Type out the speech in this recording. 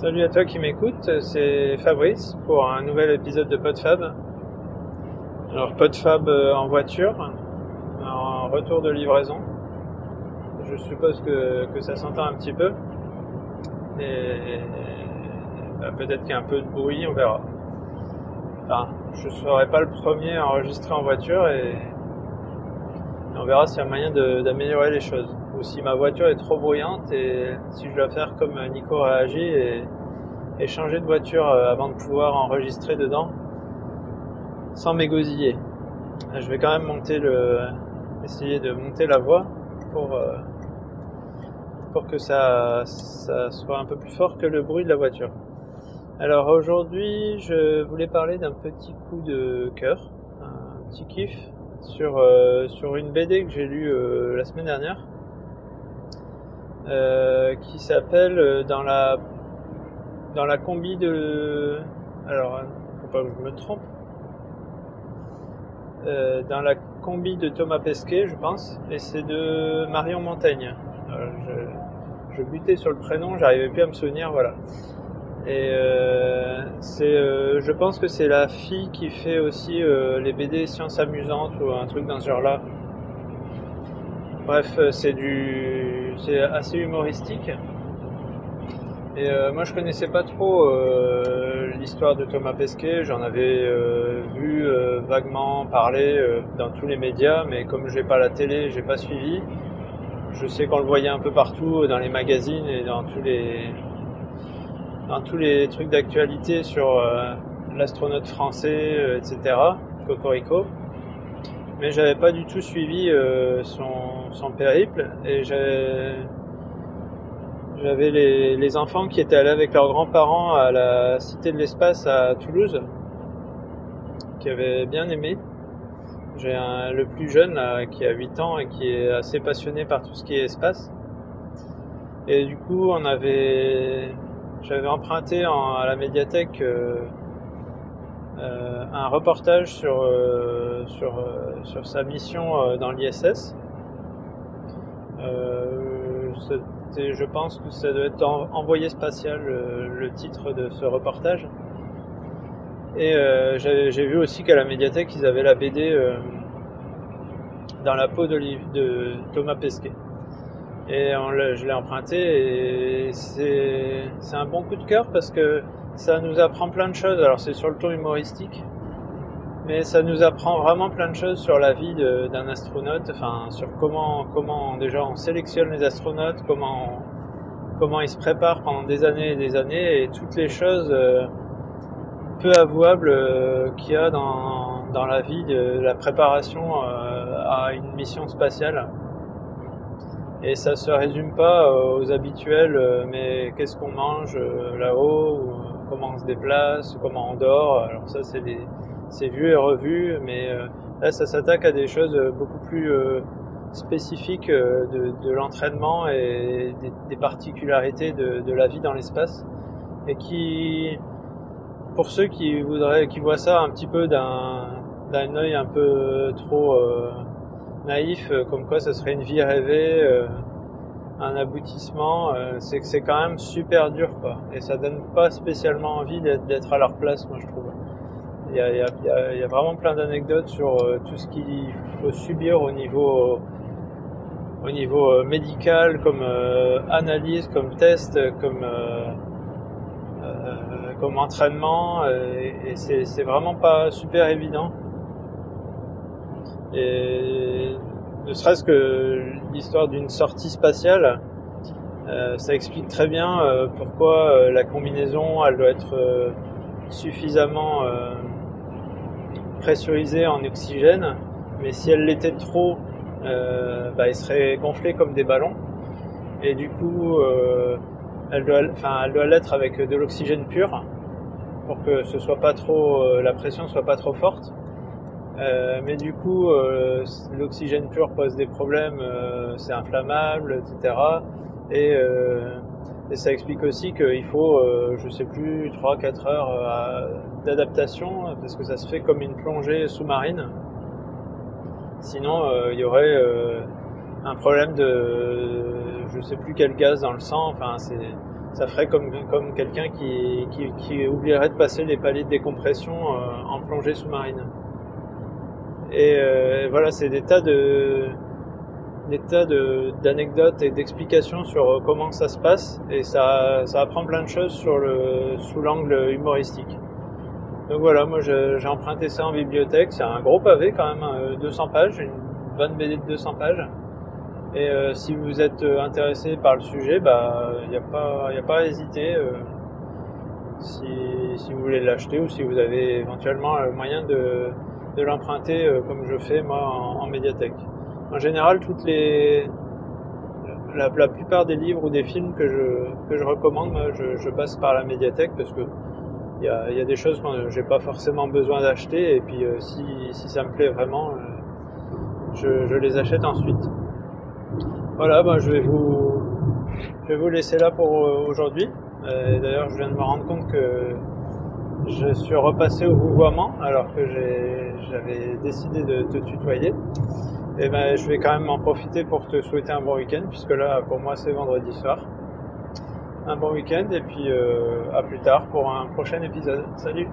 Salut à toi qui m'écoute, c'est Fabrice pour un nouvel épisode de PodFab. Alors PodFab euh, en voiture, en retour de livraison. Je suppose que, ça s'entend un petit peu. Et bah, peut-être qu'il y a un peu de bruit, on verra. Enfin, je ne serai pas le premier à enregistrer en voiture et, on verra s'il y a moyen d'améliorer les choses. Ou si ma voiture est trop bruyante et si je dois faire comme Nico réagit et, et changer de voiture euh, avant de pouvoir enregistrer dedans sans m'égosiller. Je vais quand même monter le, essayer de monter la voix pour, euh, pour que ça soit un peu plus fort que le bruit de la voiture. Alors aujourd'hui, je voulais parler d'un petit coup de cœur, un petit kiff sur, euh, sur une BD que j'ai lue la semaine dernière, qui s'appelle dans la dans la combi de. Alors, faut pas que je me trompe. Euh, dans la combi de Thomas Pesquet, je pense, et c'est de Marion Montaigne. je, je, butais sur le prénom, j'arrivais plus à me souvenir, voilà. Et euh, euh, je pense que c'est la fille qui fait aussi euh, les BD sciences amusantes ou un truc dans ce genre-là. Bref, c'est du, c'est assez humoristique. Et moi je connaissais pas trop l'histoire de Thomas Pesquet, j'en avais vu vaguement parler dans tous les médias, mais comme j'ai pas la télé, j'ai pas suivi. Je sais qu'on le voyait un peu partout dans les magazines et dans tous les tous les trucs d'actualité sur l'astronaute français, etc. Cocorico. Mais j'avais pas du tout suivi son, son périple et j'avais les, enfants qui étaient allés avec leurs grands-parents à la Cité de l'Espace à Toulouse, qui avaient bien aimé. J'ai le plus jeune qui a 8 ans et qui est assez passionné par tout ce qui est espace. Et du coup, on avait, j'avais emprunté à la médiathèque euh, euh, un reportage sur, euh, sur, sur sa mission dans l'ISS je pense que ça doit être envoyé spatial le, titre de ce reportage. Et j'ai vu aussi qu'à la médiathèque, ils avaient la BD dans la peau de Thomas Pesquet. Et je l'ai emprunté et c'est un bon coup de cœur parce que ça nous apprend plein de choses. Alors c'est sur le ton humoristique, mais ça nous apprend vraiment plein de choses sur la vie d'un astronaute, enfin sur comment, comment déjà on sélectionne les astronautes, comment, comment ils se préparent pendant des années et des années, et toutes les choses euh, peu avouables euh, qu'il y a dans, dans, la vie de la préparation euh, à une mission spatiale. Et ça se résume pas aux habituels, mais qu'est-ce qu'on mange là-haut, comment on se déplace, comment on dort. Alors ça, c'est des c'est vu et revu, mais euh, là ça s'attaque à des choses euh, beaucoup plus euh, spécifiques de, l'entraînement et des, particularités de, la vie dans l'espace et qui, pour ceux qui voudraient, qui voient ça un petit peu d'un d'un œil un peu trop naïf, comme quoi ça serait une vie rêvée, un aboutissement, c'est que c'est quand même super dur quoi, et ça donne pas spécialement envie d'être à leur place, moi je trouve. Il y, a, vraiment plein d'anecdotes sur euh, tout ce qu'il faut subir au niveau, au niveau euh, médical, comme euh, analyse, comme test, comme, comme entraînement. et, c'est vraiment pas super évident. Et ne serait-ce que l'histoire d'une sortie spatiale, ça explique très bien pourquoi la combinaison elle doit être suffisamment pressurisée en oxygène, mais si elle l'était trop, euh, bah, elle serait gonflée comme des ballons. Et du coup, euh, elle doit, elle doit l'être avec de l'oxygène pur pour que ce soit pas trop, euh, la pression soit pas trop forte. Euh, mais du coup, euh, l'oxygène pur pose des problèmes, c'est inflammable, etc. Et ça explique aussi qu'il faut, euh, je sais plus, 3-4 heures euh, d'adaptation, parce que ça se fait comme une plongée sous-marine. Sinon, euh, il y aurait un problème de, je sais plus quel gaz dans le sang. Enfin, ça ferait comme, comme quelqu'un qui, qui, oublierait de passer les paliers de décompression en plongée sous-marine. Et voilà, c'est des tas de des tas d'anecdotes et d'explications sur comment ça se passe et ça, ça apprend plein de choses sur le, sous l'angle humoristique. Donc voilà, moi j'ai emprunté ça en bibliothèque, c'est un gros pavé quand même, 200 pages, une bonne BD de 200 pages. Et euh, si vous êtes intéressé par le sujet, bah il n'y a pas a pas à hésiter. Euh, si, si, vous voulez l'acheter ou si vous avez éventuellement le moyen de, de l'emprunter euh, comme je fais moi en, médiathèque. En général, toutes la, plupart des livres ou des films que je, que je recommande, je, passe par la médiathèque parce que il y a, y a, des choses que j'ai pas forcément besoin d'acheter et puis si, si ça me plaît vraiment, je, je les achète ensuite. Voilà, je, vais vous, je vais vous laisser là pour euh, aujourd'hui. Euh, d'ailleurs, je viens de me rendre compte que je suis repassé au vouvoiement alors que j'avais décidé de te tutoyer. Et ben, je vais quand même en profiter pour te souhaiter un bon week-end puisque là, pour moi, c'est vendredi soir. Un bon week-end et puis euh, à plus tard pour un prochain épisode. Salut